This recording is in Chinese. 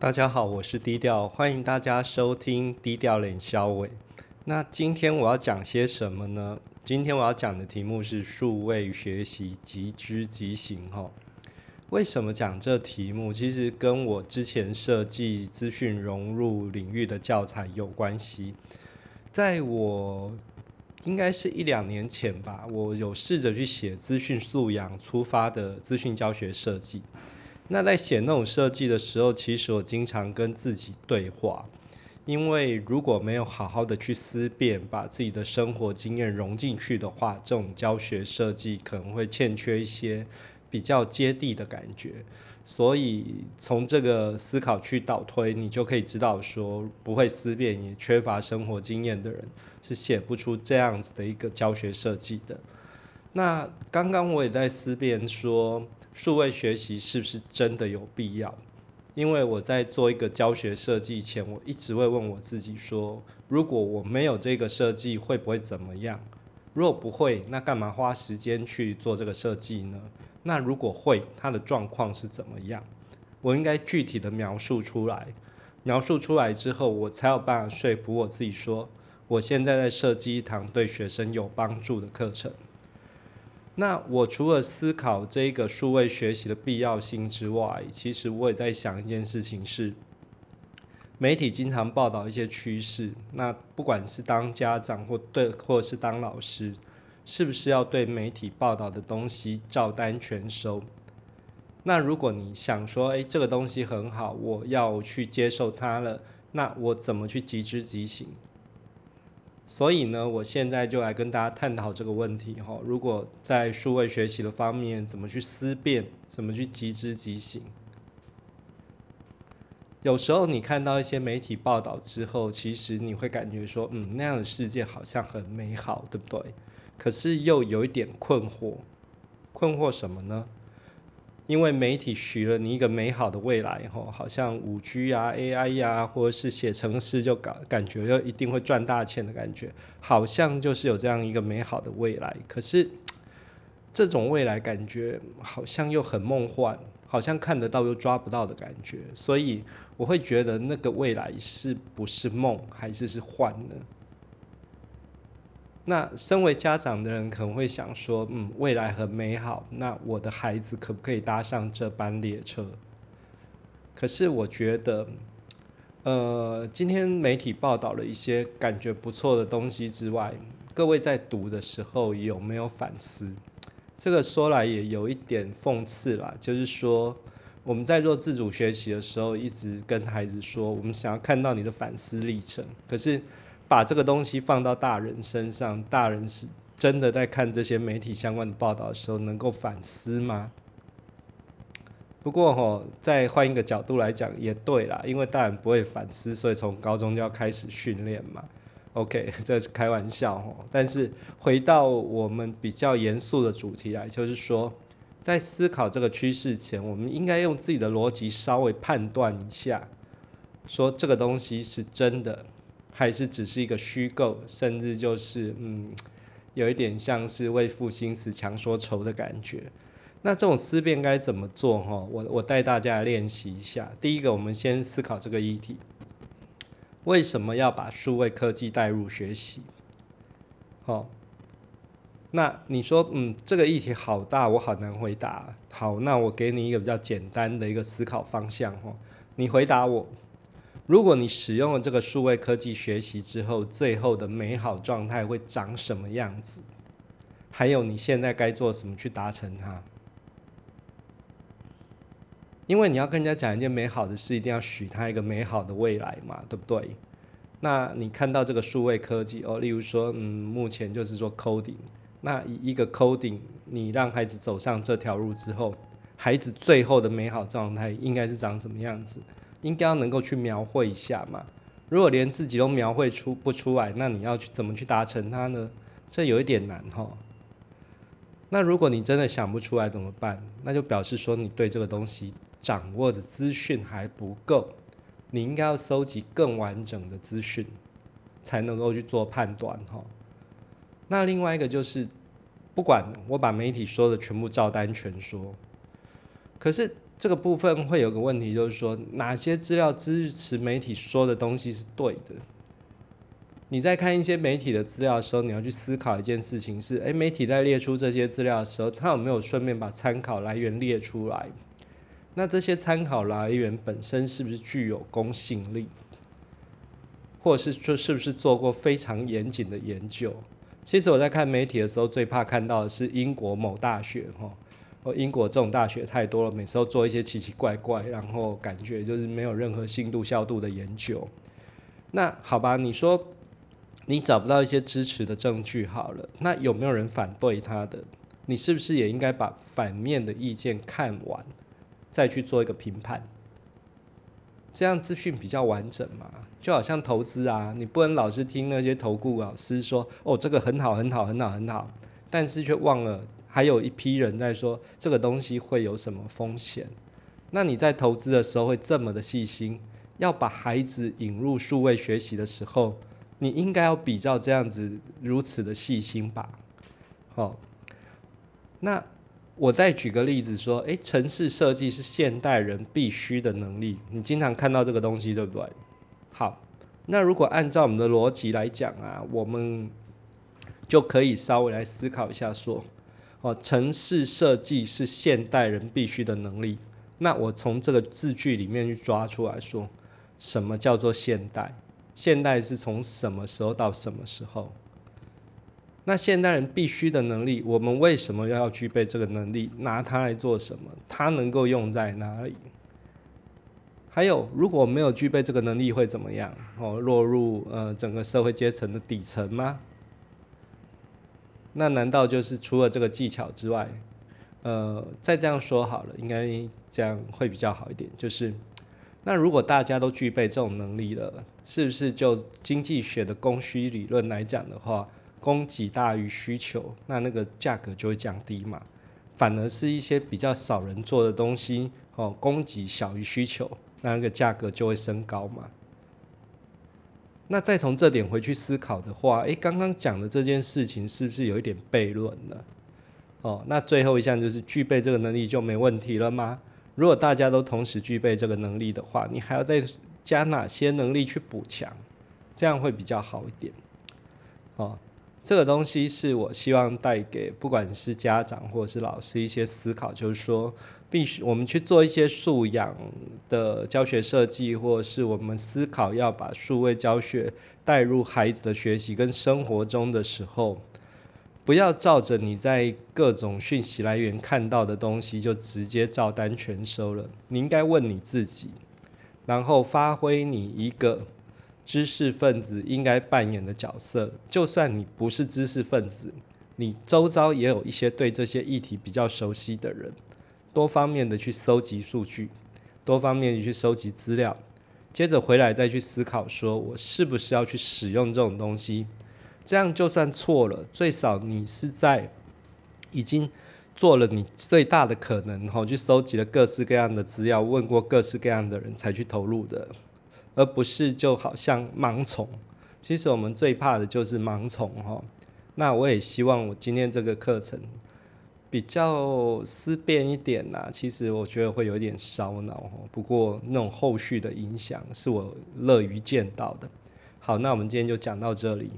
大家好，我是低调，欢迎大家收听低调脸肖伟。那今天我要讲些什么呢？今天我要讲的题目是数位学习即知即行。哈，为什么讲这题目？其实跟我之前设计资讯融入领域的教材有关系。在我应该是一两年前吧，我有试着去写资讯素养出发的资讯教学设计。那在写那种设计的时候，其实我经常跟自己对话，因为如果没有好好的去思辨，把自己的生活经验融进去的话，这种教学设计可能会欠缺一些比较接地的感觉。所以从这个思考去导推，你就可以知道说，不会思辨也缺乏生活经验的人，是写不出这样子的一个教学设计的。那刚刚我也在思辨说。数位学习是不是真的有必要？因为我在做一个教学设计前，我一直会问我自己说：如果我没有这个设计，会不会怎么样？如果不会，那干嘛花时间去做这个设计呢？那如果会，它的状况是怎么样？我应该具体的描述出来。描述出来之后，我才有办法说服我自己说：我现在在设计一堂对学生有帮助的课程。那我除了思考这个数位学习的必要性之外，其实我也在想一件事情是，媒体经常报道一些趋势，那不管是当家长或对，或者是当老师，是不是要对媒体报道的东西照单全收？那如果你想说，诶，这个东西很好，我要去接受它了，那我怎么去即知即行？所以呢，我现在就来跟大家探讨这个问题哈。如果在数位学习的方面，怎么去思辨，怎么去即知即行？有时候你看到一些媒体报道之后，其实你会感觉说，嗯，那样的世界好像很美好，对不对？可是又有一点困惑，困惑什么呢？因为媒体许了你一个美好的未来，吼，好像五 G 啊、AI 呀，或者是写程式就感感觉就一定会赚大钱的感觉，好像就是有这样一个美好的未来。可是这种未来感觉好像又很梦幻，好像看得到又抓不到的感觉，所以我会觉得那个未来是不是梦，还是是幻呢？那身为家长的人可能会想说，嗯，未来很美好，那我的孩子可不可以搭上这班列车？可是我觉得，呃，今天媒体报道了一些感觉不错的东西之外，各位在读的时候有没有反思？这个说来也有一点讽刺啦，就是说我们在做自主学习的时候，一直跟孩子说，我们想要看到你的反思历程，可是。把这个东西放到大人身上，大人是真的在看这些媒体相关的报道的时候，能够反思吗？不过哈，再换一个角度来讲，也对啦，因为大人不会反思，所以从高中就要开始训练嘛。OK，这是开玩笑哦。但是回到我们比较严肃的主题来，就是说，在思考这个趋势前，我们应该用自己的逻辑稍微判断一下，说这个东西是真的。还是只是一个虚构，甚至就是嗯，有一点像是为赋新词强说愁的感觉。那这种思辨该怎么做？哈，我我带大家来练习一下。第一个，我们先思考这个议题：为什么要把数位科技带入学习？好，那你说，嗯，这个议题好大，我好难回答。好，那我给你一个比较简单的一个思考方向，哈，你回答我。如果你使用了这个数位科技学习之后，最后的美好状态会长什么样子？还有你现在该做什么去达成它？因为你要跟人家讲一件美好的事，一定要许他一个美好的未来嘛，对不对？那你看到这个数位科技哦，例如说，嗯，目前就是说 coding，那一个 coding，你让孩子走上这条路之后，孩子最后的美好状态应该是长什么样子？应该要能够去描绘一下嘛。如果连自己都描绘出不出来，那你要去怎么去达成它呢？这有一点难哈。那如果你真的想不出来怎么办？那就表示说你对这个东西掌握的资讯还不够，你应该要搜集更完整的资讯，才能够去做判断哈。那另外一个就是，不管我把媒体说的全部照单全说，可是。这个部分会有个问题，就是说哪些资料支持媒体说的东西是对的？你在看一些媒体的资料的时候，你要去思考一件事情是：诶，媒体在列出这些资料的时候，他有没有顺便把参考来源列出来？那这些参考来源本身是不是具有公信力？或者是说是不是做过非常严谨的研究？其实我在看媒体的时候，最怕看到的是英国某大学，哈。英国这种大学太多了，每次都做一些奇奇怪怪，然后感觉就是没有任何新度效度的研究。那好吧，你说你找不到一些支持的证据，好了，那有没有人反对他的？你是不是也应该把反面的意见看完，再去做一个评判？这样资讯比较完整嘛？就好像投资啊，你不能老是听那些投顾老师说哦，这个很好很好很好很好，但是却忘了。还有一批人在说这个东西会有什么风险？那你在投资的时候会这么的细心，要把孩子引入数位学习的时候，你应该要比较这样子如此的细心吧？好，那我再举个例子说，诶，城市设计是现代人必须的能力，你经常看到这个东西，对不对？好，那如果按照我们的逻辑来讲啊，我们就可以稍微来思考一下说。哦，城市设计是现代人必须的能力。那我从这个字句里面去抓出来说，什么叫做现代？现代是从什么时候到什么时候？那现代人必须的能力，我们为什么要具备这个能力？拿它来做什么？它能够用在哪里？还有，如果没有具备这个能力会怎么样？哦，落入呃整个社会阶层的底层吗？那难道就是除了这个技巧之外，呃，再这样说好了，应该这样会比较好一点。就是，那如果大家都具备这种能力了，是不是就经济学的供需理论来讲的话，供给大于需求，那那个价格就会降低嘛？反而是一些比较少人做的东西，哦，供给小于需求，那那个价格就会升高嘛？那再从这点回去思考的话，诶，刚刚讲的这件事情是不是有一点悖论呢？哦，那最后一项就是具备这个能力就没问题了吗？如果大家都同时具备这个能力的话，你还要再加哪些能力去补强？这样会比较好一点。哦，这个东西是我希望带给不管是家长或者是老师一些思考，就是说。必须我们去做一些素养的教学设计，或者是我们思考要把数位教学带入孩子的学习跟生活中的时候，不要照着你在各种讯息来源看到的东西就直接照单全收了。你应该问你自己，然后发挥你一个知识分子应该扮演的角色。就算你不是知识分子，你周遭也有一些对这些议题比较熟悉的人。多方面的去搜集数据，多方面的去收集资料，接着回来再去思考，说我是不是要去使用这种东西？这样就算错了，最少你是在已经做了你最大的可能，哈，去收集了各式各样的资料，问过各式各样的人才去投入的，而不是就好像盲从。其实我们最怕的就是盲从，哈。那我也希望我今天这个课程。比较思辨一点呐，其实我觉得会有点烧脑不过那种后续的影响是我乐于见到的。好，那我们今天就讲到这里。